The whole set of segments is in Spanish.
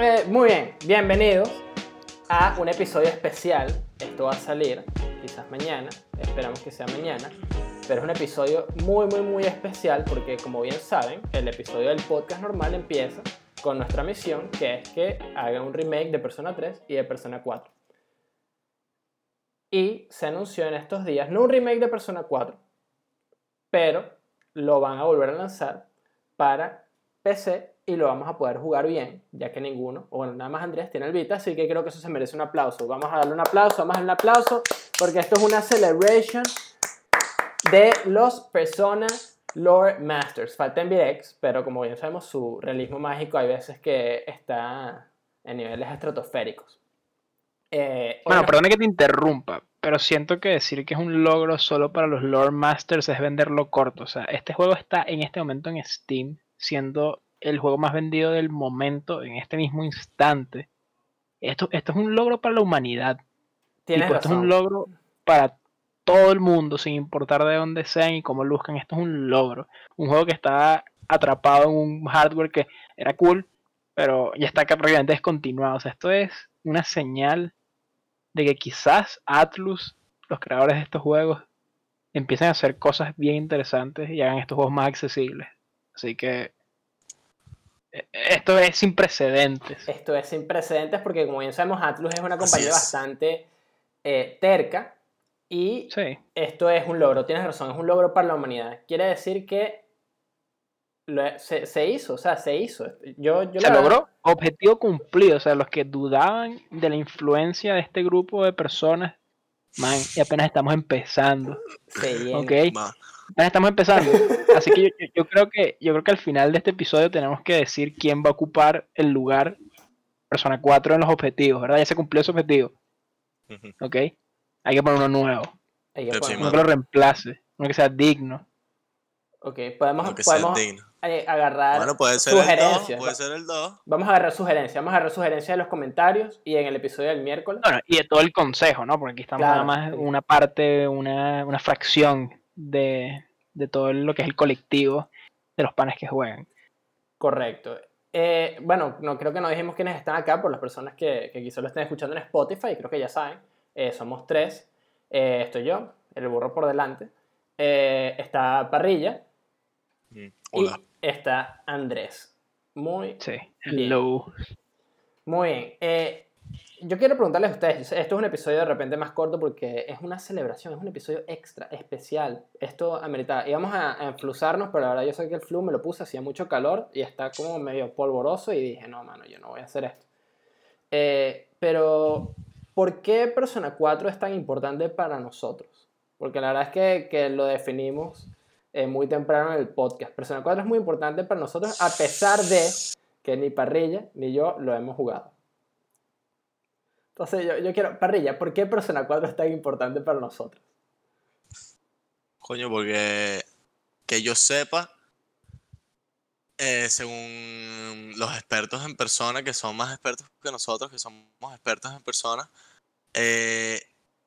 Eh, muy bien, bienvenidos a un episodio especial. Esto va a salir quizás mañana, esperamos que sea mañana, pero es un episodio muy, muy, muy especial porque como bien saben, el episodio del podcast normal empieza con nuestra misión, que es que haga un remake de Persona 3 y de Persona 4. Y se anunció en estos días, no un remake de Persona 4, pero lo van a volver a lanzar para PC y lo vamos a poder jugar bien, ya que ninguno, o bueno, nada más Andrés tiene el Vita, así que creo que eso se merece un aplauso. Vamos a darle un aplauso, vamos a darle un aplauso, porque esto es una celebration de los Persona Lore Masters. Falta VX, pero como bien sabemos, su realismo mágico hay veces que está en niveles estratosféricos. Eh, bueno, perdona que te interrumpa, pero siento que decir que es un logro solo para los Lore Masters es venderlo corto. O sea, este juego está en este momento en Steam, siendo el juego más vendido del momento en este mismo instante. Esto, esto es un logro para la humanidad. Esto es un logro para todo el mundo, sin importar de dónde sean y cómo luzcan. Esto es un logro. Un juego que está atrapado en un hardware que era cool, pero ya está prácticamente descontinuado. O sea, esto es una señal de que quizás Atlus, los creadores de estos juegos, empiecen a hacer cosas bien interesantes y hagan estos juegos más accesibles. Así que esto es sin precedentes. Esto es sin precedentes porque, como bien sabemos, Atlus es una compañía bastante eh, terca y esto es un logro. Tienes razón, es un logro para la humanidad. Quiere decir que se, hizo, o sea, se hizo. Yo, yo se logró, objetivo cumplido. O sea, los que dudaban de la influencia de este grupo de personas, man, y apenas estamos empezando. Sí, ok estamos empezando. Así que yo, creo que yo creo que al final de este episodio tenemos que decir quién va a ocupar el lugar Persona 4 en los objetivos, ¿verdad? Ya se cumplió ese objetivo. ¿Ok? Hay que poner uno nuevo. uno que lo reemplace, uno que sea digno. Ok, podemos, podemos agarrar bueno, puede ser sugerencias. El puede ser el 2. Vamos a agarrar sugerencias, vamos a agarrar sugerencias de los comentarios y en el episodio del miércoles. Bueno, y de todo el consejo, ¿no? Porque aquí estamos nada más una parte, una, una fracción de, todo lo que es el colectivo de los panes que juegan. Correcto. Eh, bueno, no creo que no dijimos quiénes están acá, por las personas que, que quizás lo estén escuchando en Spotify, creo que ya saben. Eh, somos tres. Eh, estoy yo, el burro por delante. está Parrilla. Mm, hola. Y está Andrés. Muy sí. Hello. Muy bien yo quiero preguntarles a ustedes, esto es un episodio de repente más corto porque es una celebración, es un episodio extra, especial. Esto amerita, íbamos a, a enflusarnos, pero verdad yo sé que el flu me lo puse, hacía mucho calor y está como medio polvoroso y dije, no, mano, yo no voy a hacer esto. Eh, pero, ¿por qué Persona 4 es tan importante para nosotros? Porque la verdad es que, que lo definimos eh, muy temprano en el podcast. Persona 4 es muy importante para nosotros a pesar de que ni Parrilla ni yo lo hemos jugado. Entonces yo, yo quiero, parrilla, ¿por qué Persona 4 es tan importante para nosotros? Coño, porque que yo sepa, eh, según los expertos en persona, que son más expertos que nosotros, que somos expertos en persona, eh,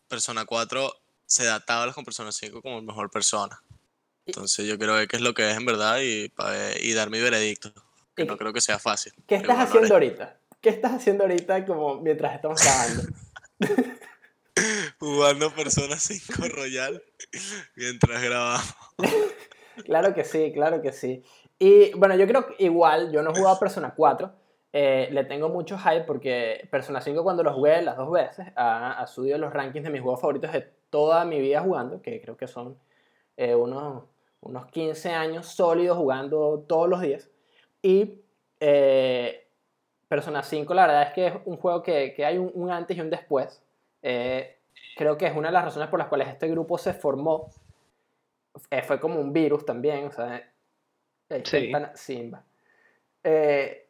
Persona 4 se da tablas con Persona 5 como mejor persona. Entonces yo creo que es lo que es en verdad y, y dar mi veredicto. Que no creo que sea fácil. ¿Qué estás haciendo ahorita? ¿Qué estás haciendo ahorita como mientras estamos grabando? Jugando Persona 5 Royal mientras grabamos. claro que sí, claro que sí. Y bueno, yo creo que igual, yo no he jugado Persona 4. Eh, le tengo mucho hype porque Persona 5 cuando lo jugué las dos veces ha, subido los rankings de mis juegos favoritos de toda mi vida jugando, que creo que son eh, unos, unos 15 años sólidos jugando todos los días. Y eh, Persona 5 la verdad es que es un juego que, hay un, antes y un después. Eh, creo que es una de las razones por las cuales este grupo se formó. Eh, fue como un virus también, o sea, sí. Simba. Eh,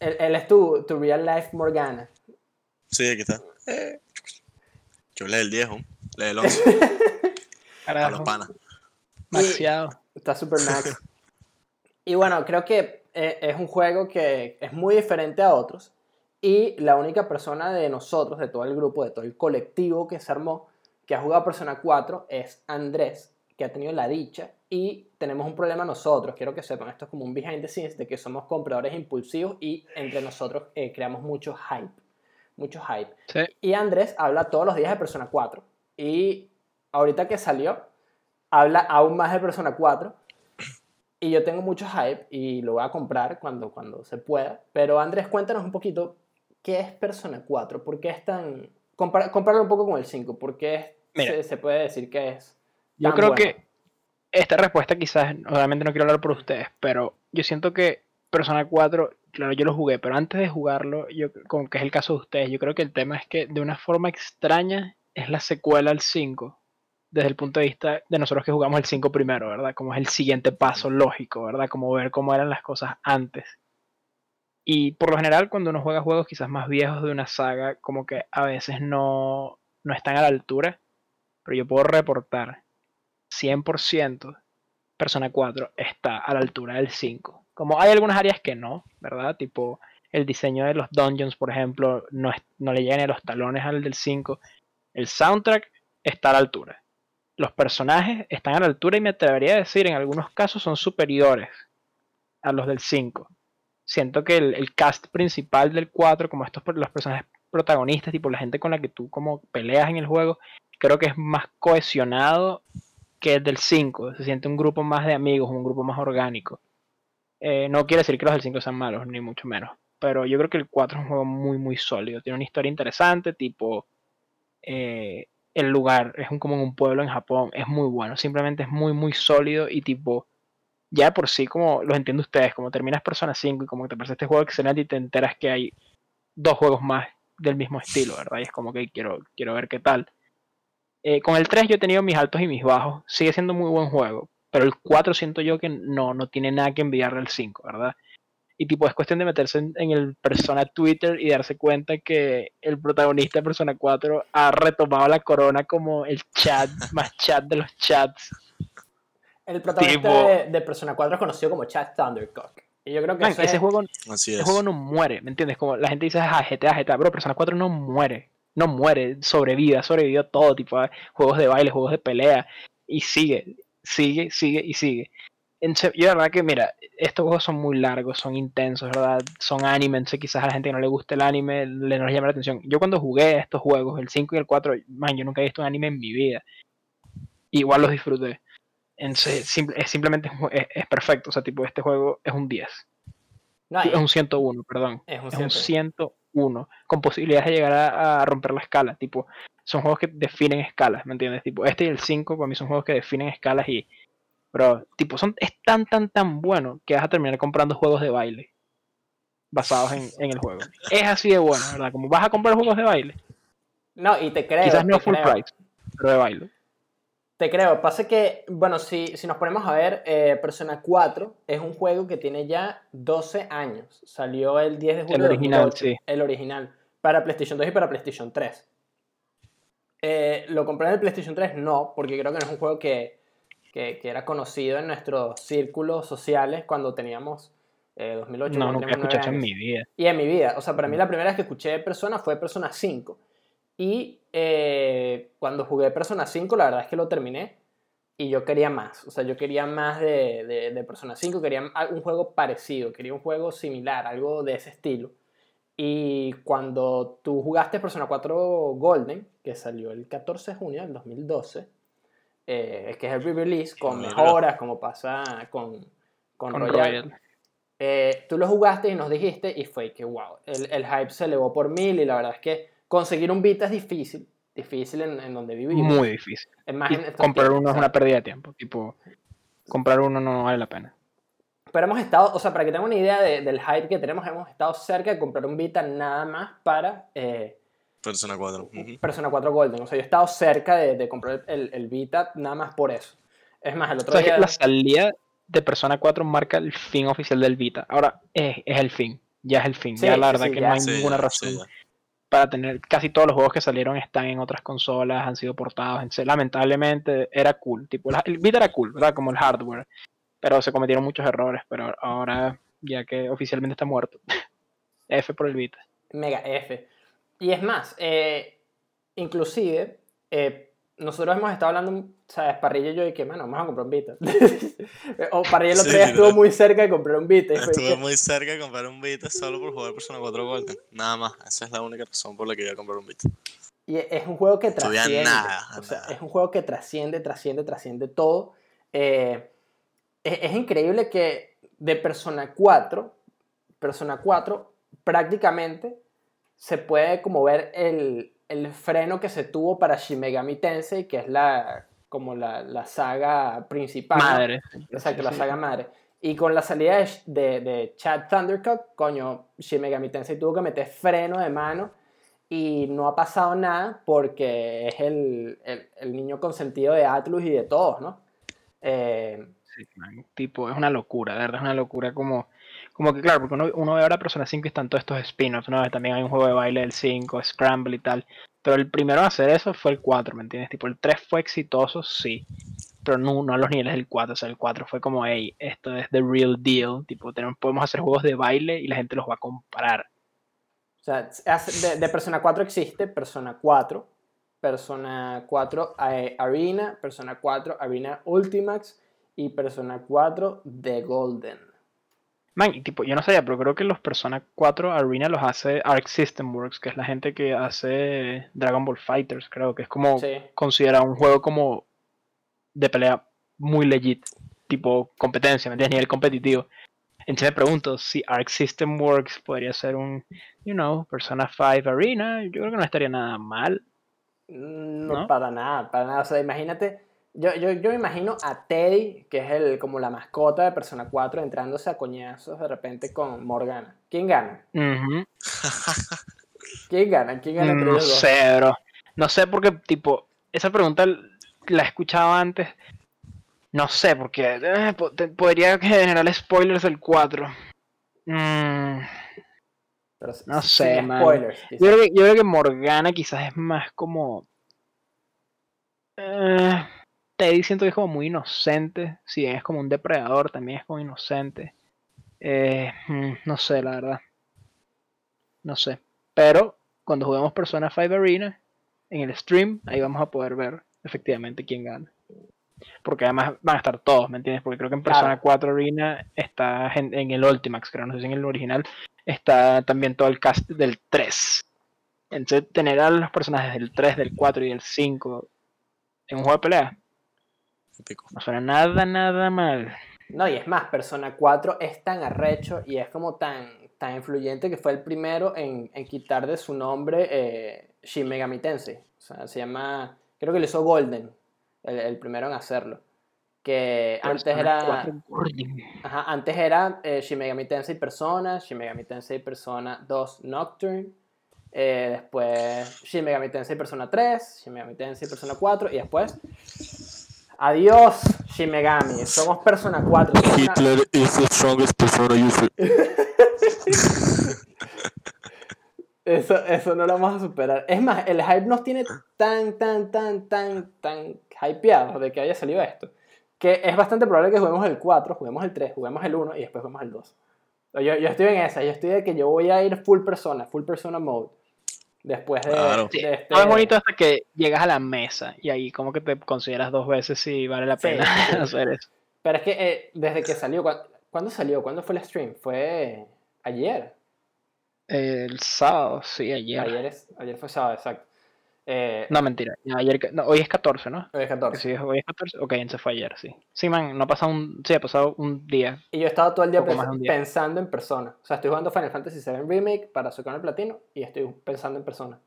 él, es tu, tu, real life Morgana. Sí, aquí está. Yo leí el 10, leí el 11. A los panas. Demasiado. Está super max. y bueno, creo que eh, es un juego que es muy diferente a otros y la única persona de nosotros, de todo el grupo, de todo el colectivo que se armó, que ha jugado Persona 4 es Andrés, que ha tenido la dicha y tenemos un problema nosotros, quiero que sepan, esto es como un behind the scenes de que somos compradores impulsivos y entre nosotros eh, creamos mucho hype, mucho hype. Sí. Y Andrés habla todos los días de Persona 4 y ahorita que salió, habla aún más de Persona 4 y yo tengo mucho hype y lo voy a comprar cuando, cuando se pueda, pero Andrés, cuéntanos un poquito qué es Persona 4, por qué es tan... Compara, compáralo un poco con el 5, por qué Mira. se, se puede decir que es... Yo tan creo bueno? que esta respuesta quizás, obviamente no quiero hablar por ustedes, pero yo siento que Persona 4, claro, yo lo jugué, pero antes de jugarlo, yo, como que es el caso de ustedes, yo creo que el tema es que de una forma extraña es la secuela al 5, desde el punto de vista de nosotros que jugamos el 5 primero, ¿verdad? Como es el siguiente paso lógico, ¿verdad? Como ver cómo eran las cosas antes. Y por lo general, cuando uno juega juegos quizás más viejos de una saga, como que a veces no, no están a la altura, pero yo puedo reportar 100% Persona 4 está a la altura del 5. Como hay algunas áreas que no, ¿verdad? Tipo el diseño de los dungeons, por ejemplo, no, es- no le llegan a los talones al del 5. El soundtrack está a la altura. Los personajes están a la altura y me atrevería a decir, en algunos casos son superiores a los del 5. Siento que el, el cast principal del 4, como estos los personajes protagonistas, tipo la gente con la que tú como peleas en el juego, creo que es más cohesionado que el del 5. Se siente un grupo más de amigos, un grupo más orgánico. Eh, no quiere decir que los del 5 sean malos, ni mucho menos. Pero yo creo que el 4 es un juego muy, muy sólido. Tiene una historia interesante, tipo. eh, el lugar es un, como un pueblo en Japón. Es muy bueno. Simplemente es muy, muy sólido y tipo. Ya por sí, como los entiendo ustedes, como terminas Persona 5 y como te parece este juego excelente y te enteras que hay dos juegos más del mismo estilo, ¿verdad? Y es como que quiero, quiero ver qué tal. Eh, con el 3 yo he tenido mis altos y mis bajos. Sigue siendo muy buen juego. Pero el 4 siento yo que no, no tiene nada que enviarle al 5, ¿verdad? Y tipo, es cuestión de meterse en, en el Persona Twitter y darse cuenta que el protagonista de Persona 4 ha retomado la corona como el chat, más chat de los chats. El protagonista Tipo- de, de Persona 4 es conocido como Chad Thundercock. Y yo creo que Man, ese es- juego Así Ese es. juego no muere, ¿me entiendes? Como la gente dice, ah, GTA, GTA, pero Persona 4 no muere, no muere, sobrevive, ha sobrevivido a todo tipo de juegos de baile, juegos de pelea, y sigue, sigue, sigue y sigue. Yo la verdad que, mira, estos juegos son muy largos, son intensos, ¿verdad? Son anime, entonces quizás a la gente que no le guste el anime, le no les llama la atención. Yo cuando jugué estos juegos, el 5 y el 4, man, yo nunca he visto un anime en mi vida. Igual los disfruté. Entonces, simple- es simplemente es, perfecto, o sea, tipo, este juego es un 10. No, Es un 101, perdón. es un Es un 101. 101, con posibilidades de llegar a, a romper la escala. Tipo, son juegos que definen escalas, ¿me entiendes? Tipo, este y el 5 para mí son juegos que definen escalas y. Pero, tipo, son, es tan, tan, tan bueno que vas a terminar comprando juegos de baile basados en, en el juego. Es así de bueno, ¿verdad? Como vas a comprar juegos de baile. No, y te creo. Quizás no full creo. price, pero de baile. Te creo. Pasa que, bueno, si, si nos ponemos a ver, eh, Persona 4 es un juego que tiene ya 12 años. Salió el 10 de julio de original, 2008, sí. El original. Para PlayStation 2 y para PlayStation 3. Eh, ¿Lo compré en el PlayStation 3? No, porque creo que no es un juego que, que, que era conocido en nuestros círculos sociales cuando teníamos eh, 2008. No, nunca nueve escuchado en mi vida. Y en mi vida, o sea, para mí la primera vez que escuché Persona fue Persona 5. Y eh, cuando jugué Persona 5, la verdad es que lo terminé y yo quería más. O sea, yo quería más de, de, de Persona 5, quería un juego parecido, quería un juego similar, algo de ese estilo. Y cuando tú jugaste Persona 4 Golden, que salió el 14 de junio del 2012, eh, que es el re-release con mejoras, como pasa con, con, Con Royal, Royal. eh, tú lo jugaste y nos dijiste y fue que wow, el, el hype se elevó por mil y la verdad es que conseguir un Vita es difícil, difícil en, en donde vivimos. Muy difícil. Estos comprar uno es una pérdida de tiempo. Tipo, comprar uno no vale la pena. Pero hemos estado, o sea, para que tengan una idea de- del hype que tenemos, hemos estado cerca de comprar un Vita nada más para eh, Persona 4. ujú. Persona 4 Golden. O sea, yo he estado cerca de, de comprar el, el Vita nada más por eso. Es más, el O otro sea, que día... la salida de Persona 4 marca el fin oficial del Vita. Ahora, es, es el fin. Ya es el fin. Sí, ya la verdad sí, que ya. no hay Sí, ninguna ya, razón para tener. Casi todos los juegos que salieron están en otras consolas, han sido portados. Entonces, lamentablemente, era cool. Tipo, el Vita era cool, ¿verdad? Como el hardware. Pero se cometieron muchos errores. Pero ahora, ya que oficialmente está muerto, F por el Vita. Mega F. Y es más, eh, inclusive, eh, nosotros hemos estado hablando, ¿sabes? Parrilla y yo, y que, mano, vamos a comprar un Vita. o Parrilla el otro Sí, día estuvo muy cerca de comprar un Vita. Estuve que- muy cerca de comprar un Vita solo por jugar Persona 4 Golden. Nada más. Esa es la única razón por la que iba a comprar un Vita. Y es un juego que trasciende. nada, o sea, nada. es un juego que trasciende, trasciende, trasciende todo. Eh, es, es increíble que de Persona 4, Persona 4 prácticamente se puede como ver el, el freno que se tuvo para Shin Megami Tensei, que es la como la, la saga principal. Madre. Exacto, la Sí. saga madre. Y con la salida de, de, de Chad Thundercock, coño, Shin Megami Tensei tuvo que meter freno de mano y no ha pasado nada porque es el, el, el niño consentido de Atlus y de todos, ¿no? Eh, Sí, man, tipo, es una locura, de verdad es una locura como, como que claro, porque uno, ve ahora Persona 5 y están todos estos spin-offs, ¿no? También hay un juego de baile del 5, Scramble y tal, pero el primero en hacer eso fue el 4, ¿me entiendes? Tipo, el 3 fue exitoso, sí, pero no, a los niveles del 4, o sea, el 4 fue como, hey, esto es the real deal, tipo, tenemos, podemos hacer juegos de baile y la gente los va a comparar. o sea, de, de Persona 4 existe Persona 4, Persona 4 eh, Arena, Persona 4 Arena Ultimax y Persona 4 The Golden. Man, y tipo, yo no sabía, pero creo que los Persona 4 Arena los hace Arc System Works, que es la gente que hace Dragon Ball Fighters, creo que es como Sí. considera un juego como de pelea muy legit, tipo competencia, ¿me entiendes? Nivel competitivo. Entonces me pregunto si Arc System Works podría ser un, you know, Persona 5 Arena, yo creo que no estaría nada mal. No, ¿No? para nada, para nada. O sea, imagínate, yo, yo, yo me imagino a Teddy, que es el, como la mascota de Persona 4, entrándose a coñazos de repente con Morgana. ¿Quién gana? Ujú. ¿Quién gana? ¿Quién gana No sé, bro. No sé porque, tipo, esa pregunta la he escuchado antes. No sé, porque eh, po- podría generar spoilers del 4. Mm, Pero No sé, man. spoilers. yo, quizás. creo que, yo creo que Morgana quizás es más como... Eh, Teddy siento que es como muy inocente. Si bien es como un depredador, también es como inocente. Eh, mm, no sé, la verdad. No sé. Pero cuando juguemos Persona 5 Arena, en el stream, ahí vamos a poder ver efectivamente quién gana. Porque además van a estar todos, ¿me entiendes? Porque creo que en Claro. Persona 4 Arena está en, en el Ultimax, creo, no sé si en el original, está también todo el cast del 3. Entonces, tener a los personajes del 3, del 4 y del 5 en un juego de pelea No suena nada, nada mal. No, y es más, Persona 4 es tan arrecho y es como tan, tan influyente que fue el primero en, en quitar de su nombre eh, Shin Megami Tensei. O sea, se llama, creo que lo hizo Golden, el, el primero en hacerlo. Que antes era... 4 Golden. Ajá, antes era eh, Shin Megami Tensei Persona, Shin Megami Tensei Persona 2 Nocturne, eh, después Shin Megami Tensei Persona 3, Shin Megami Tensei Persona 4 y después Adiós Shin Megami, somos Persona 4. somos una- is the strongest persona user. Eso, eso no lo vamos a superar. Es más, el hype nos tiene tan, tan, tan, tan, tan hypeados de que haya salido esto. Que es bastante probable que juguemos el 4, juguemos el 3, juguemos el 1 y después juguemos el 2. Yo, yo estoy en esa, yo estoy de que yo voy a ir full persona, full persona mode. Después de, Claro. de este... Todo es bonito hasta que llegas a la mesa y ahí como que te consideras dos veces si vale la pena sí. hacer eso. Pero es que eh, desde que salió, ¿cuándo, ¿cuándo salió? ¿Cuándo fue el stream? Fue ayer. El sábado, sí, ayer. Ayer, es, ayer fue sábado, exacto. Eh, No, mentira. no, ayer, no, hoy es 14, ¿no? hoy es Que 14. Sí, hoy es 14. Ok, entonces fue ayer, sí. Sí, man, no ha pasado un... Sí, ha pasado un día. Y yo he estado todo el día pens- pensando en persona. O sea, estoy jugando Final Fantasy VII Remake para su canal platino y estoy pensando en persona.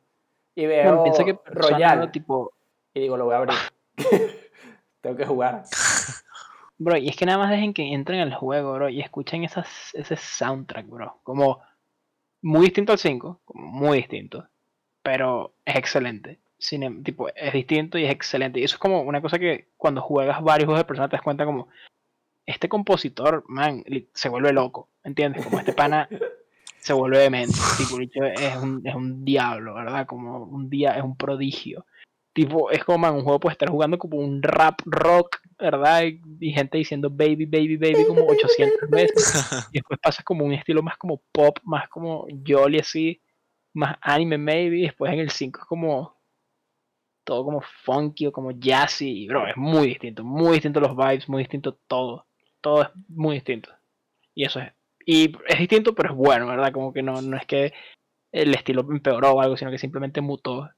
Y veo piensa que Royal tipo... y digo, lo voy a abrir. Tengo que jugar. Bro, y es que nada más dejen que entren al juego, bro, y escuchen esas, ese soundtrack, bro. Como muy distinto al 5, como muy distinto, pero es excelente. Cine- tipo, es distinto y es excelente. Y eso es como una cosa que cuando juegas varios juegos de persona te das cuenta como, este compositor, man, se vuelve loco, ¿entiendes? Como este pana se vuelve demente. Tipo, es un, es un diablo, ¿verdad? Como un día, es un prodigio. Tipo, es como, man, un juego puede estar jugando como un rap rock, ¿verdad? Y, y gente diciendo baby, baby, baby como 800 veces. Y después pasas como un estilo más como pop, más como jolly así, más anime maybe. Y después en el 5 es como todo como funky o como jazzy, bro, es muy distinto, muy distinto los vibes, muy distinto todo, todo es muy distinto. Y eso es, y es distinto, pero es bueno, ¿verdad? Como que no, no es que el estilo empeoró o algo, sino que simplemente mutó.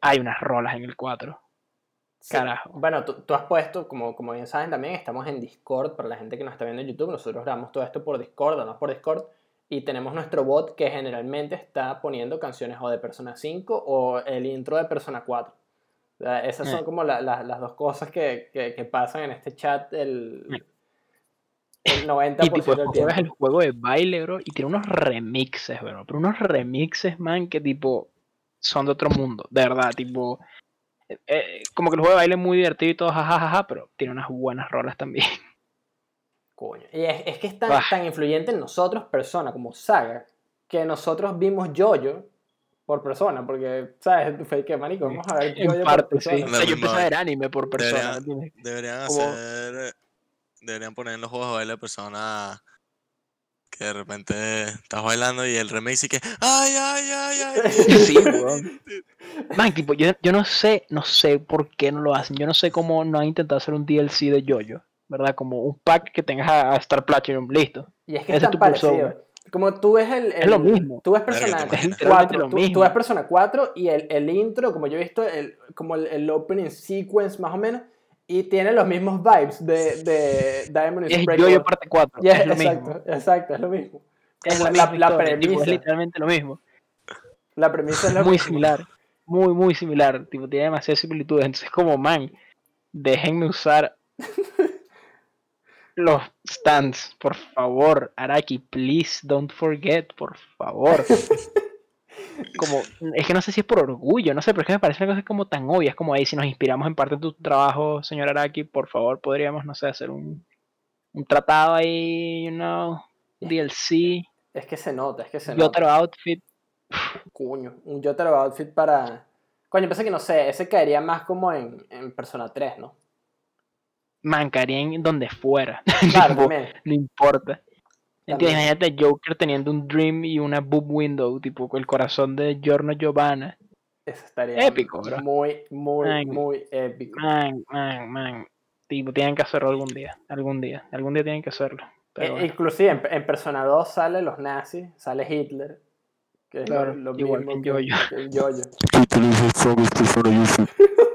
Hay unas rolas en el 4. Sí. Carajo. Bueno, tú, tú has puesto, como, como bien saben también, estamos en Discord para la gente que nos está viendo en YouTube. Nosotros grabamos todo esto por Discord, no por Discord. Y tenemos nuestro bot que generalmente está poniendo canciones o de Persona 5 o el intro de Persona 4. O sea, esas son Eh. como la- la- las dos cosas que, que- que pasan en este chat el, Eh. el 90% Y tipo, del juegas el tiempo. juego de baile, bro, y tiene unos remixes, bro. Pero unos remixes, man, que tipo son de otro mundo, de verdad, tipo. eh, eh, como que el juego de baile es muy divertido y todo, jajajaja, pero tiene unas buenas rolas también. Coño. Y es, es que es tan, tan influyente en nosotros, persona, como saga, que nosotros vimos Jojo por persona, porque, ¿sabes? Fue que, marico, vamos a ver En Jojo por parte, sí. persona. O sea, yo empecé a ver anime por persona. Deberían hacer. Deberían poner en los juegos de baile personas que de repente estás bailando y el remix y que. ¡Ay, ay, ay, ay! Sí, weón. Man, tipo, yo, yo no sé, no sé por qué no lo hacen. Yo no sé cómo no han intentado hacer un DLC de Jojo, ¿verdad? Como un pack que tengas a, a Star Platinum, listo. Y es que Ese es tan tu parecido. persona. Como tú ves el, Es lo el- mismo. Tú ves Persona ¿te imaginas? 4, lo tú, tú mismo. ves Persona 4 y el, el intro, como yo he visto, el, como el, el opening sequence más o menos, y tiene los mismos vibes de, de Diamond Es is Jojo Breakable. parte 4. Yeah, es lo exacto, mismo. exacto, es lo mismo. Es la, la, tipo, premisa, es literalmente lo mismo. la premisa es lo muy mismo. similar. Muy, muy similar. Tipo, tiene demasiadas similitudes. Entonces, como, man, déjenme usar los stands, por favor. Araki, please don't forget, por favor. Como, es que no sé si es por orgullo, no sé, pero es que me parece una cosa como tan obvia. Es como ahí, si nos inspiramos en parte de tu trabajo, señor Araki, por favor, podríamos, no sé, hacer un, un tratado ahí, you know, DLC, Es que se nota, es que se y nota. otro outfit. Coño, un Jotaro outfit para... Coño, pensé que no sé, ese caería más como en, en Persona 3, ¿no? Man, caería en donde fuera. Claro, Tipo, no importa. ¿Entiendes? Imagínate a Joker teniendo un dream y una boob window, tipo el corazón de Giorno Giovanna. Eso estaría Épico, bro. muy, muy, muy épico. Man, man, man. Tipo, tienen que hacerlo algún día. Algún día. Algún día tienen que hacerlo. Pero Eh, bueno. Inclusive en, en Persona 2 sale los nazis, sale Hitler, que es lo- Claro, lo, igual mismo que en Jojo.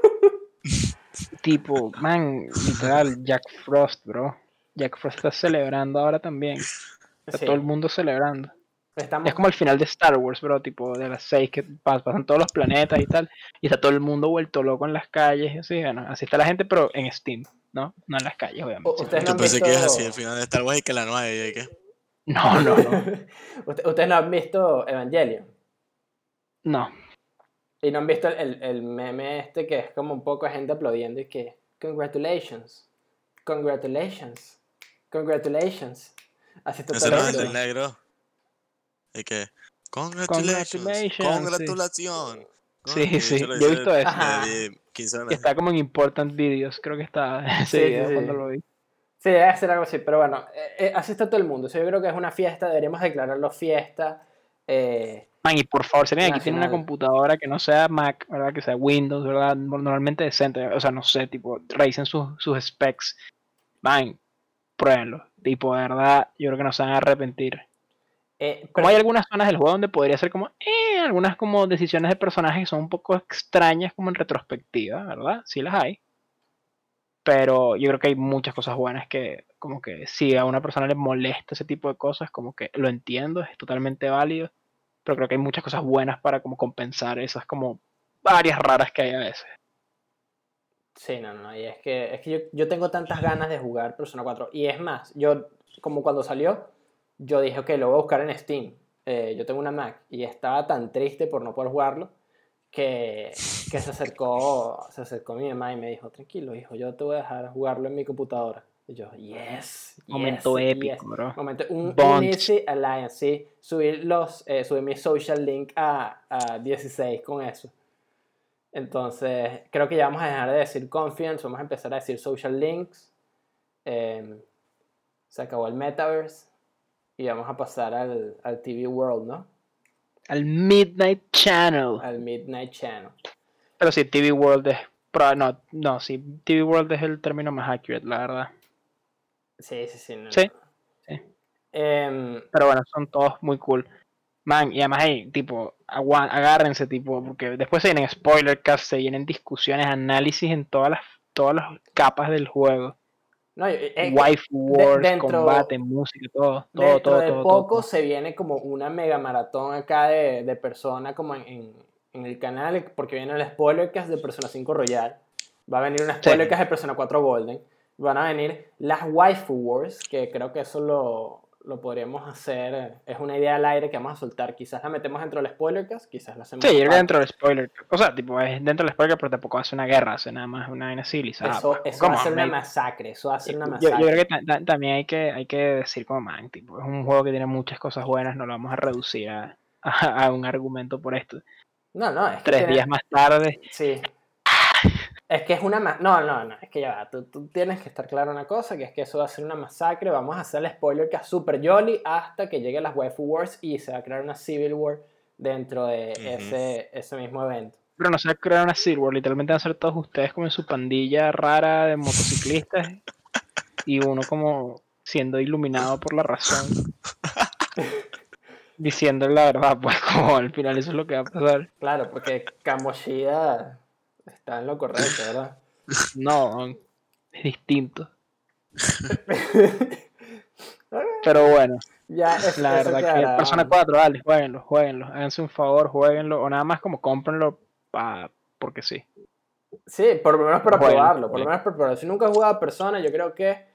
Tipo, man, literal, Jack Frost, bro. Jack Frost está celebrando ahora también. Está Sí, todo el mundo celebrando. estamos, Es como el final de Star Wars, bro, tipo de las seis que pas- pasan todos los planetas y tal, y está todo el mundo vuelto loco en las calles, y así, bueno, así está la gente, pero en Steam, ¿no? No en las calles, obviamente. Ustedes no Yo pensé que es así el final de Star Wars y que la nueva y que. No, no, no, Usted- Ustedes no han visto Evangelion no. Y no han visto el, el- el meme este que es como un poco de gente aplaudiendo y que congratulations, congratulations, congratulations. Así está todo no el es el mundo. negro. Y que. Congratulations. Congratulations, Congratulación. Sí, sí, Yo he visto eso. Ajá. de 15 años. Que está como en Important Videos, creo que está ese Sí, sí, video sí. cuando lo vi. Sí, debe ser algo así, pero bueno, eh, eh, así está todo el mundo. O sea, yo creo que es una fiesta, deberíamos declararlo fiesta. eh, Man, y por favor, si alguien aquí tiene una computadora que no sea Mac, ¿verdad? Que sea Windows, ¿verdad? Normalmente decente, o sea, no sé, tipo, revisen sus, sus specs. Man, pruébenlo. Tipo, de verdad, yo creo que no se van a arrepentir. eh, Como hay algunas zonas del juego donde podría ser como, eh, algunas como decisiones de personajes que son un poco extrañas como en retrospectiva, ¿verdad? Sí las hay. Pero yo creo que hay muchas cosas buenas que, como que si a una persona le molesta ese tipo de cosas, como que lo entiendo, es totalmente válido. Pero creo que hay muchas cosas buenas para como compensar esas como varias raras que hay a veces. Sí, no, no, y es que, es que yo, tengo tantas ganas de jugar Persona 4. Y es más, yo, como cuando salió, yo dije, ok, lo voy a buscar en Steam. Eh, yo tengo una Mac y estaba tan triste por no poder jugarlo que, que se, acercó, se acercó mi mamá y me dijo, tranquilo, hijo, yo te voy a dejar jugarlo en mi computadora. Y yo, yes, Momento yes". épico, bro. Momento, un, un Alliance, sí. Subir, los, eh, subir mi social link a, a 16 con eso. Entonces, creo que ya vamos a dejar de decir confidence, vamos a empezar a decir social links. Em, se acabó el metaverse y vamos a pasar al, al TV World, ¿no? Al Midnight Channel. Al Midnight Channel. Pero sí, TV World es. No, no, sí, TV World es el término más accurate, la verdad. Sí, sí, sí. no, Sí, sí. Em, Pero bueno, son todos muy cool. Man, y además hay, tipo, agárrense, tipo, porque después se vienen spoiler se vienen discusiones, análisis en todas las, todas las capas del juego. no, que Waifu de- Wars, dentro- combate, música, todo, todo, dentro todo, de todo, poco todo. se viene como una mega maratón acá de, de persona como en, en- en el canal, porque viene el spoilercast de Persona 5 Royal. Va a venir una Sí. spoilercast de Persona 4 Golden. Van a venir las Waifu Wars, que creo que eso lo, lo podríamos hacer. Es una idea al aire que vamos a soltar. Quizás la metemos dentro del spoilercast, quizás la hacemos Sí, yo dentro del spoiler. O sea, tipo, es dentro del spoiler, pero tampoco hace una guerra, hace nada más una vaina civilizada. Eso, eso va a ser una masacre. Eso va a ser una masacre. yo creo que ta- ta- también hay que, hay que decir como man, tipo, es un juego que tiene muchas cosas buenas, no lo vamos a reducir a, a- a un argumento por esto. No, no, es que Tres tiene- días más tarde, Sí. Es que es una No, no, no, es que ya va. Tú, tú tienes que estar claro una cosa, que es que eso va a ser una masacre. Vamos a hacer el spoiler que es super jolly hasta que llegue las Waifu Wars y se va a crear una Civil War dentro de ese, ese mismo evento. pero no se va a crear una Silver, literalmente van a ser todos ustedes como en su pandilla rara de motociclistas y uno como siendo iluminado por la razón. Diciendo la verdad, pues como al final eso es lo que va a pasar. Claro, porque Kamoshida está en lo correcto, ¿verdad? No, es distinto. Pero bueno, ya, es, la verdad que Persona 4, dale, jueguenlo, jueguenlo. Háganse un favor, jueguenlo. O nada más como cómprenlo pa, porque sí. Sí, por lo menos para probarlo. Por lo menos para probarlo. Si nunca has jugado a Persona, yo creo que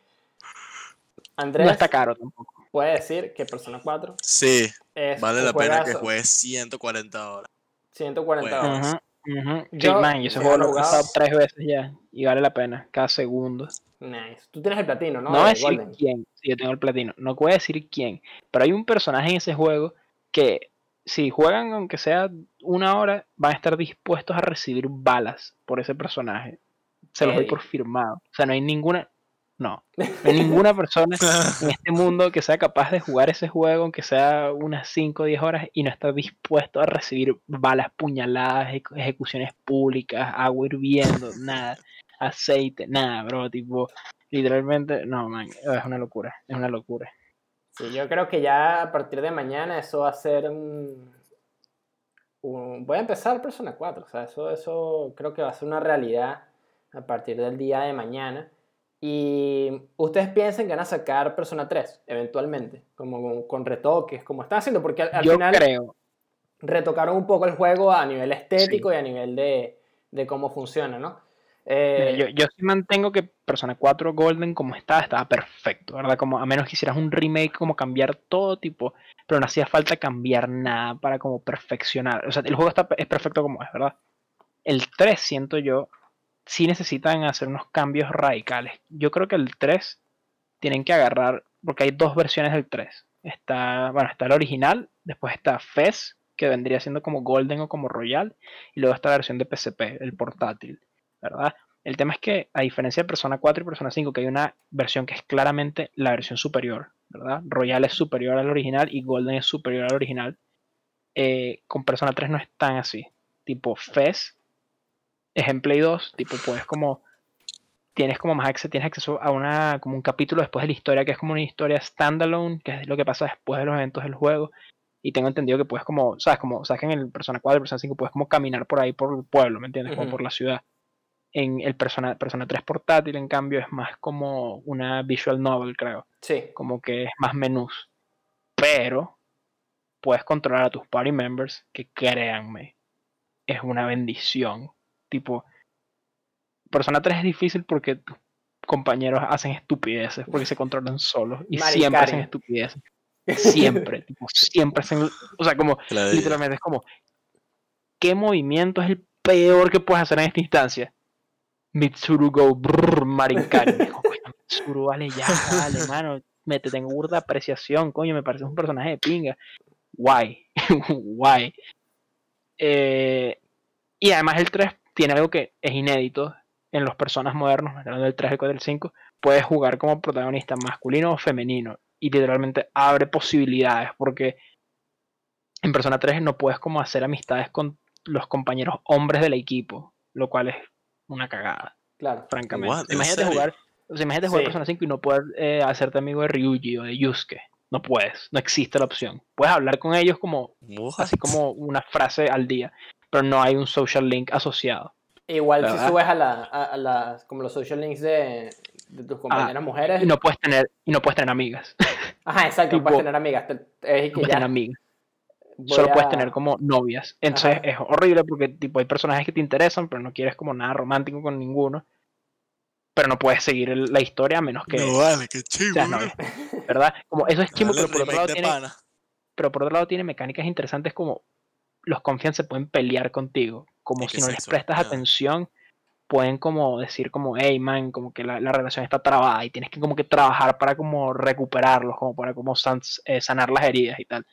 Andrés No está caro tampoco. puede decir que Persona 4 Sí, es vale un la pena que juegues 140 horas. 140 Juego. horas. Ujú. Sí, Yo- man, y ese juego lo he pasado tres veces ya. Y vale la pena, cada segundo. Nice. Tú tienes el platino, ¿no? No, voy a De decir Golden. quién. Sí, yo tengo el platino. No voy a decir quién. Pero hay un personaje en ese juego que si juegan aunque sea una hora, van a estar dispuestos a recibir balas por ese personaje. Se los doy por firmado. O sea, no hay ninguna. No. No hay ninguna persona en este mundo que sea capaz de jugar ese juego, aunque sea unas 5 o 10 horas, y no estar dispuesto a recibir balas, puñaladas, ejecu- ejecuciones públicas, agua hirviendo, nada, aceite, nada, bro, tipo, literalmente, no, man, es una locura, es una locura. Sí, yo creo que ya a partir de mañana eso va a ser un... un- Voy a empezar Persona 4, o sea, eso, eso creo que va a ser una realidad a partir del día de mañana. Y ustedes piensan que van a sacar Persona 3 eventualmente, como con, con retoques, como están haciendo, porque al, al Yo final creo, retocaron un poco el juego a nivel estético y a nivel de, de cómo funciona, ¿no? Eh, yo, yo sí mantengo que Persona 4 Golden como estaba, estaba perfecto, ¿verdad? Como a menos que hicieras un remake, como cambiar todo tipo, pero no hacía falta cambiar nada para como perfeccionar. O sea, el juego está, es perfecto como es, ¿verdad? El 3, siento yo, sí necesitan hacer unos cambios radicales. Yo creo que el 3 tienen que agarrar, porque hay dos versiones del 3. Está, bueno, está el original, después está Fez, que vendría siendo como Golden o como Royal, y luego está la versión de PSP, el portátil, ¿verdad? El tema es que, a diferencia de Persona 4 y Persona 5, que hay una versión que es claramente la versión superior, ¿verdad? Royal es superior al original y Golden es superior al original. eh, con Persona 3 no es tan así. Tipo Fez, es en Play 2, tipo puedes como tienes como más acceso, tienes acceso a una como un capítulo después de la historia que es como una historia standalone, que es lo que pasa después de los eventos del juego. Y tengo entendido que puedes como, sabes, como sabes que en el Persona 4 y Persona 5 puedes como caminar por ahí por el pueblo, ¿me entiendes? Como Ujú. por la ciudad. En el Persona, Persona 3 portátil, en cambio, es más como una visual novel, creo. sí, Como que es más menús. Pero puedes controlar a tus party members, que créanme, es una bendición. Tipo, Persona 3 es difícil porque tus compañeros hacen estupideces, porque se controlan solos y siempre hacen estupideces. Siempre, tipo, siempre hacen. O sea, como, literalmente es como, ¿qué movimiento es el peor que puedes hacer en esta instancia? Mitsuru go brrr, coño, Mitsuru, vale ya, dale, mano. Me te tengo burda apreciación, coño, me parece un personaje de pinga. Guay, guay. Eh, y además el 3 tiene algo que es inédito en los personas modernos, hablando del 3, el 4 y el 5. Puedes jugar como protagonista masculino o femenino. Y literalmente abre posibilidades porque en Persona 3 no puedes como hacer amistades con los compañeros hombres del equipo. lo cual es una cagada, Claro. francamente. Imagínate jugar, o sea, imagínate jugar Sí. Persona 5 y no poder eh, hacerte amigo de Ryuji o de Yusuke. No puedes, no existe la opción. Puedes hablar con ellos como What? así como una frase al día, pero no hay un social link asociado. Igual si subes a, la, a, a las, como los social links de, de tus compañeras mujeres. Y no puedes tener, y no puedes tener amigas. Ajá, exacto, no tipo- puedes tener amigas. te- Es No puedes ya tener amigas. voy Solo puedes tener como novias. Entonces Ajá. es horrible porque tipo hay personajes que te interesan, pero no quieres como nada romántico con ninguno. Pero no puedes seguir el- la historia a menos que No vale, qué chivo. seas bro. novia. ¿Verdad? Como eso es chimo, Dale pero por otro lado tiene, pana. pero por otro lado tiene mecánicas interesantes como los confian se pueden pelear contigo. Como si no es les eso, prestas atención, pueden como decir como, hey man, como que la, la relación está trabada y tienes que como que trabajar para como recuperarlos, como para como san- eh, sanar las heridas y tal.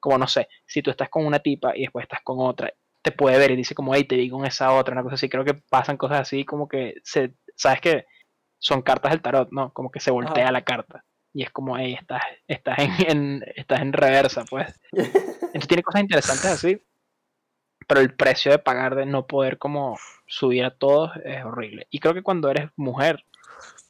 Como no sé, si tú estás con una tipa y después estás con otra, te puede ver y dice como, hey, te vi con esa otra, una cosa así. Creo que pasan cosas así como que se, sabes que son cartas del tarot, ¿no? Como que se voltea Ajá. la carta. Y es como, hey, estás, estás, en, en- estás en reversa, pues. Entonces tiene cosas interesantes así, pero el precio de pagar de no poder como subir a todos es horrible. Y creo que cuando eres mujer,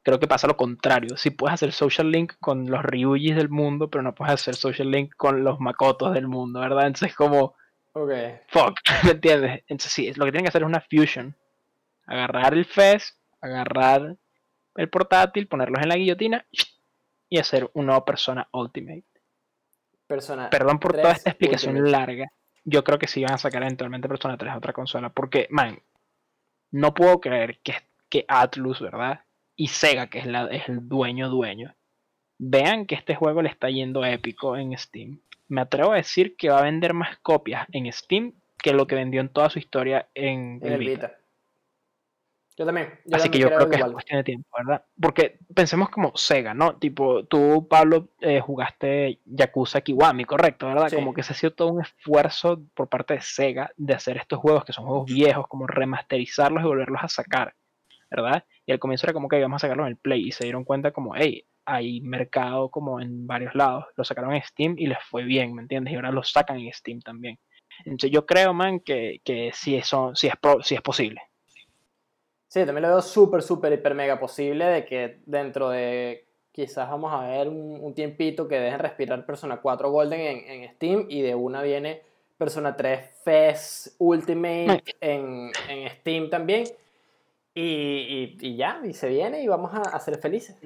creo que pasa lo contrario. Si puedes hacer social link con los Ryujis del mundo, pero no puedes hacer social link con los Makotos del mundo, ¿verdad? Entonces es como, Ok. fuck, ¿me entiendes? Entonces sí, lo que tienen que hacer es una fusion. Agarrar el Fez, agarrar el portátil, ponerlos en la guillotina y hacer una nueva persona Ultimate. Persona. Perdón por toda 3 esta explicación Ultimate. larga. Yo creo que sí van a sacar eventualmente Persona 3 a otra consola. Porque, man, no puedo creer que, que Atlus, ¿verdad? Y Sega, que es, la, es el dueño dueño, vean que este juego le está yendo épico en Steam. Me atrevo a decir que va a vender más copias en Steam que lo que vendió en toda su historia en, En el. Vita. Yo también. Yo Así que también yo creo que es igual. cuestión de tiempo, ¿verdad? Porque pensemos como Sega, ¿no? Tipo, tú, Pablo, eh, jugaste Yakuza Kiwami, correcto, ¿verdad? Sí. Como que se ha sido todo un esfuerzo por parte de Sega de hacer estos juegos que son juegos viejos, como remasterizarlos y volverlos a sacar, ¿verdad? Y al comienzo era como que íbamos a sacarlo en el Play y se dieron cuenta como, hey, hay mercado como en varios lados. Lo sacaron en Steam y les fue bien, ¿me entiendes? Y ahora lo sacan en Steam también. Entonces yo creo, man, que, que sí, eso, sí, es pro- sí es posible. Sí, también lo veo súper, súper, hiper, mega posible de que dentro de quizás vamos a ver un, un tiempito que dejen respirar Persona 4 Golden en, en Steam y de una viene Persona 3 Fest Ultimate en, en Steam también. Y, y- y ya, y se viene y vamos a, a ser felices.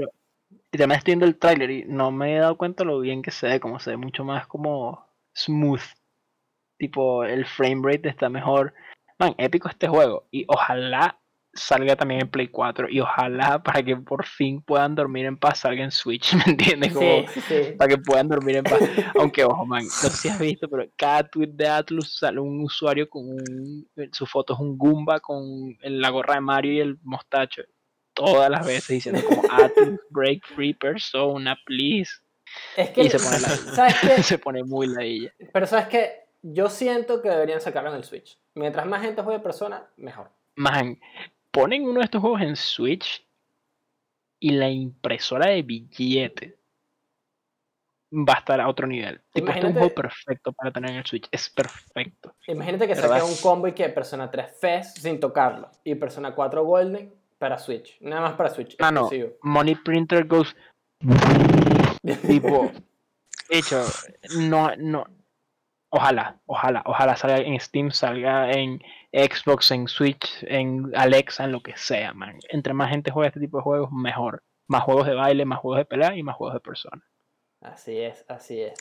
Y también estoy viendo el tráiler y no me he dado cuenta lo bien que se ve, como se ve mucho más como smooth. Tipo, el frame rate está mejor. Man, épico este juego. Y ojalá salga también en Play 4. Y ojalá para que por fin puedan dormir en paz salga en Switch, ¿me entiendes? Como Sí, sí, para que puedan dormir en paz. Aunque, ojo, man, no sé si has visto, pero cada tweet de Atlus sale un usuario con un. Su foto es un Goomba con la gorra de Mario y el mostacho. Todas las veces diciendo como Atlus, break free persona, please. Es que, Y se pone la- ¿sabes qué? Se pone muy ladilla. Pero sabes que yo siento que deberían sacarlo en el Switch. Mientras más gente juegue Persona, mejor. Man, ponen uno de estos juegos en Switch y la impresora de billetes va a estar a otro nivel. Tipo, este es un juego perfecto para tener en el Switch. Es perfecto. Imagínate que saque un combo y que Persona 3 Fest sin tocarlo. Y Persona 4 Golden para Switch. Nada más para Switch. Ah, no. Money Printer goes. tipo. Hecho, no, no. Ojalá, ojalá, ojalá salga en Steam, salga en Xbox, en Switch, en Alexa, en lo que sea, man. Entre más gente juega este tipo de juegos, mejor. Más juegos de baile, más juegos de pelea y más juegos de persona. Así es, así es.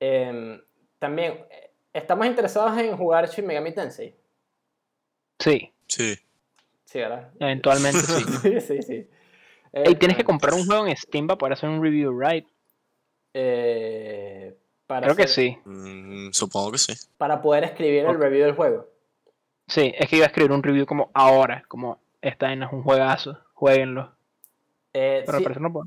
Em, también, eh, ¿estamos interesados en jugar Shin Megami Tensei? Sí, Sí. Sí, ¿verdad? eventualmente sí. sí, sí, sí. Ey, tienes que Eh, comprar un juego en Steam para poder hacer un review, right? eh, para Creo que sí. Mm, supongo que sí. Para poder escribir el review del juego. Sí, es que iba a escribir un review como ahora, como esta es un juegazo, jueguenlo. Eh, Pero sí, parece no puedo.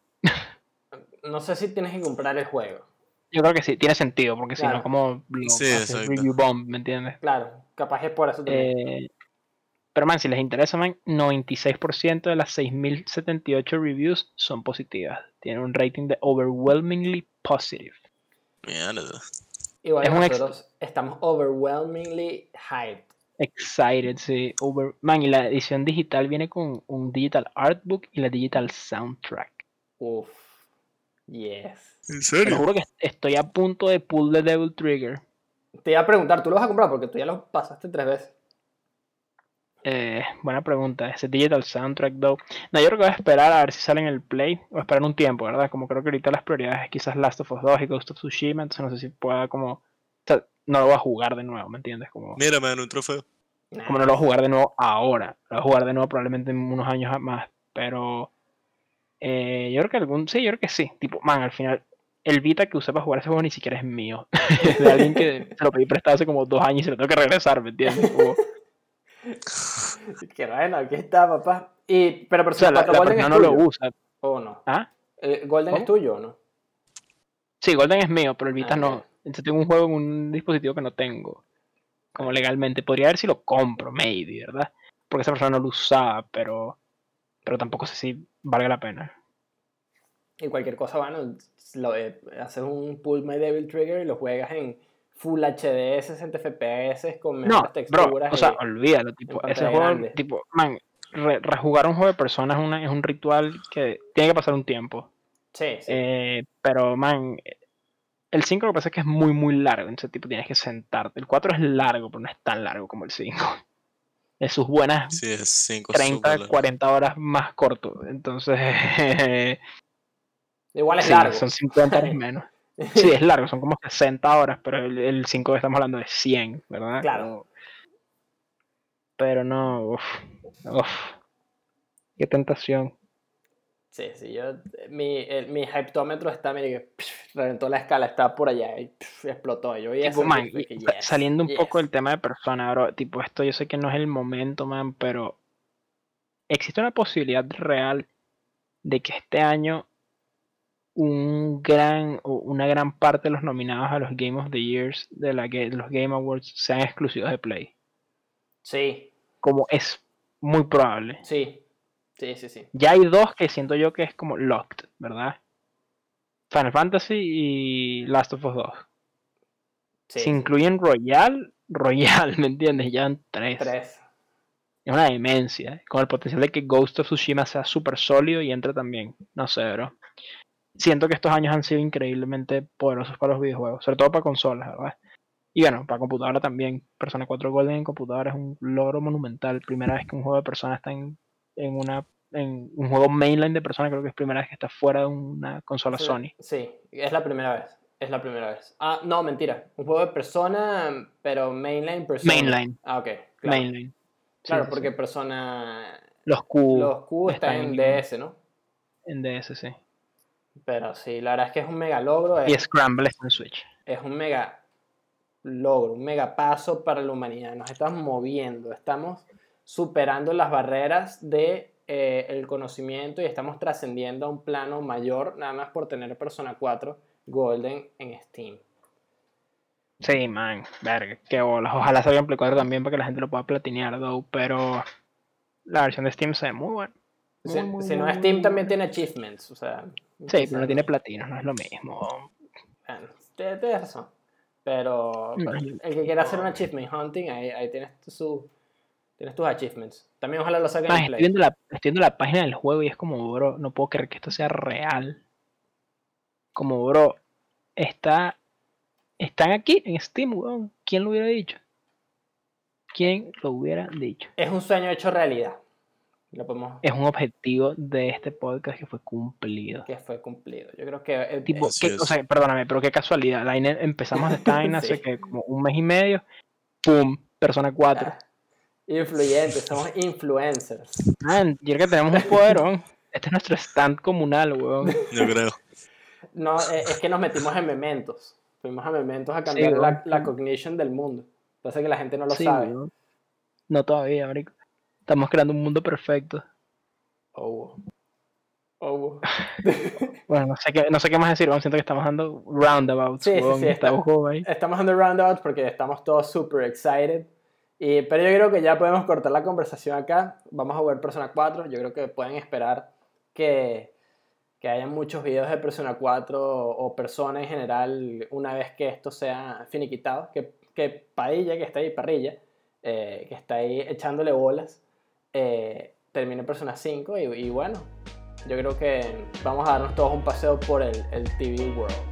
no sé si tienes que comprar el juego. Yo creo que sí, tiene sentido, porque si Claro. no, como lo Sí, review bomb, ¿me entiendes? Claro, capaz es por eso también. Eh, pero man, si les interesa, man, 96% de las 6078 reviews son positivas. Tienen un rating de overwhelmingly positive. Mierda. Igual es nosotros estamos overwhelmingly hyped. Excited, sí. Over... Man, y la edición digital viene con un digital artbook y la digital soundtrack. Uf. Yes. ¿En Te serio? juro que estoy a punto de pull the devil trigger. Te iba a preguntar, ¿tú lo vas a comprar? Porque tú ya lo pasaste tres veces. Eh, buena pregunta. Ese digital soundtrack, though. No, yo creo que voy a esperar a ver si sale en el Play. O esperar un tiempo, ¿verdad? Como creo que ahorita las prioridades es quizás Last of Us 2 y Ghost of Tsushima. Entonces no sé si pueda como. O sea, no lo voy a jugar de nuevo, ¿me entiendes? Como, Mira, me dan un trofeo. como no lo voy a jugar de nuevo ahora. Lo voy a jugar de nuevo probablemente en unos años más. Pero. eh, yo creo que algún. Sí, yo creo que sí. Tipo, man, al final. El Vita que usé para jugar ese juego ni siquiera es mío. es de alguien que se lo pedí prestado hace como dos años y se lo tengo que regresar, ¿me entiendes? Como- Qué bueno, aquí está, papá. Y, pero o sea, Persona la, 4 la Golden persona es no lo usa. ¿O no? ¿Ah? Eh, ¿Golden es tuyo o no? Sí, Golden es mío, pero el Vita Ah, no. Entonces tengo un juego en un dispositivo que no tengo. Como legalmente. Podría ver si lo compro, maybe, ¿verdad? Porque esa persona no lo usaba, pero. Pero tampoco sé si valga la pena. Y cualquier cosa, bueno, lo, eh, haces un Pull My Devil Trigger y lo juegas en Full HD, 60 FPS, con No, mejores bro, texturas. o sea, y- olvídalo, tipo, ese juego, grande. tipo, man, re- rejugar un juego de personas es, una- es un ritual que tiene que pasar un tiempo. sí, sí. Eh, pero, man, el 5 lo que pasa es que es muy, muy largo, entonces, tipo, tienes que sentarte. El 4 es largo, pero no es tan largo como el 5. Es sus buenas Sí, es 5 30, 40 horas más corto. Entonces, Igual es sí, largo. son 50 horas menos. Sí, es largo, son como 60 horas, pero el, el 5 estamos hablando de 100, ¿verdad? Claro. Pero no, uff, uff. Qué tentación. Sí, sí, yo, mi, el- mi hyptómetro está, mire, que reventó la escala, está por allá y explotó. Yo vi Tipo, man, y y yes, saliendo un yes. poco del tema de persona, bro, tipo, esto yo sé que no es el momento, man, pero existe una posibilidad real de que este año un gran o una gran parte de los nominados a los Game of the Years de, la, los Game Awards sean exclusivos de Play. Sí, Como es muy probable. sí, sí, sí, sí. Ya hay dos que siento yo que es como locked, ¿verdad? Final Fantasy y Last of Us 2. sí, si sí. incluyen Royal, Royal, ¿me entiendes? Ya en tres. Tres. Es una demencia. ¿eh? Con el potencial de que Ghost of Tsushima sea súper sólido y entre también. No sé, bro. Siento que estos años han sido increíblemente poderosos para los videojuegos. Sobre todo para consolas, ¿verdad? Y bueno, para computadora también. Persona 4 Golden en computadora es un logro monumental. Primera vez que un juego de persona está en, en una en un juego mainline de persona, creo que es primera vez que está fuera de una consola Sí, Sony. Sí, es la primera vez. Es la primera vez. Ah, no, mentira. Un juego de persona, pero mainline persona. Mainline. Ah, ok. Claro, Mainline. Claro sí, porque sí. persona. los Q Los Q están están en en- DS, ¿no? en DS, sí. Pero sí, la verdad es que es un mega logro. Y Es, Scramble está en Switch. es un mega logro, un mega paso para la humanidad. Nos estamos moviendo, estamos superando las barreras de eh, el conocimiento y estamos trascendiendo a un plano mayor nada más por tener Persona 4 Golden en Steam. Sí, man, verga, qué bolas. Ojalá salga en Play 4 también para que la gente lo pueda platinear, though, pero la versión de Steam se ve muy buena. Muy, Si, muy, si no, Steam muy también tiene achievements, o sea. Sí, pero no tiene platino, no es lo mismo. Bueno, tienes razón. Pero yo- el que quiera hacer un achievement hunting, ahí, ahí tienes, su, tienes tus achievements. También ojalá lo saquen Man, en estoy, Play. viendo la, estoy viendo la página del juego y es como, bro, no puedo creer que esto sea real. Como, bro, está, están aquí en Steam, weón. ¿Quién lo hubiera dicho? ¿Quién lo hubiera dicho? Es un sueño hecho realidad. Lo podemos. Es un objetivo de este podcast que fue cumplido. Que fue cumplido. Yo creo que. eh, Tipo, o sea, perdóname, pero qué casualidad. La empezamos esta vaina hace Sí. que como un mes y medio. ¡Pum! Persona 4. ah, influyentes, somos influencers. Man, yo creo que tenemos un poder, weón. Este es nuestro stand comunal, weón. Yo creo. No, eh, es que nos metimos en mementos. Fuimos a mementos a cambiar la, la cognition del mundo. Pasa que la gente no lo Sí, sabe. weón. No todavía, marico. Estamos creando un mundo perfecto. Oh. Oh. Bueno, no sé qué, no sé qué más decir. Siento que estamos dando roundabouts, Sí, sí, weón. sí, Estamos. Estamos dando roundouts porque estamos todos super excited. Pero yo creo que ya podemos cortar la conversación acá. Vamos a jugar Persona 4. Yo creo que pueden esperar que, que haya muchos videos de Persona 4 o, o Persona en general una vez que esto sea finiquitado. Que, que Padilla, que está ahí, Parrilla, eh, que está ahí echándole bolas, eh, termine Persona 5 y, y bueno, yo creo que vamos a darnos todos un paseo por el, el TV World.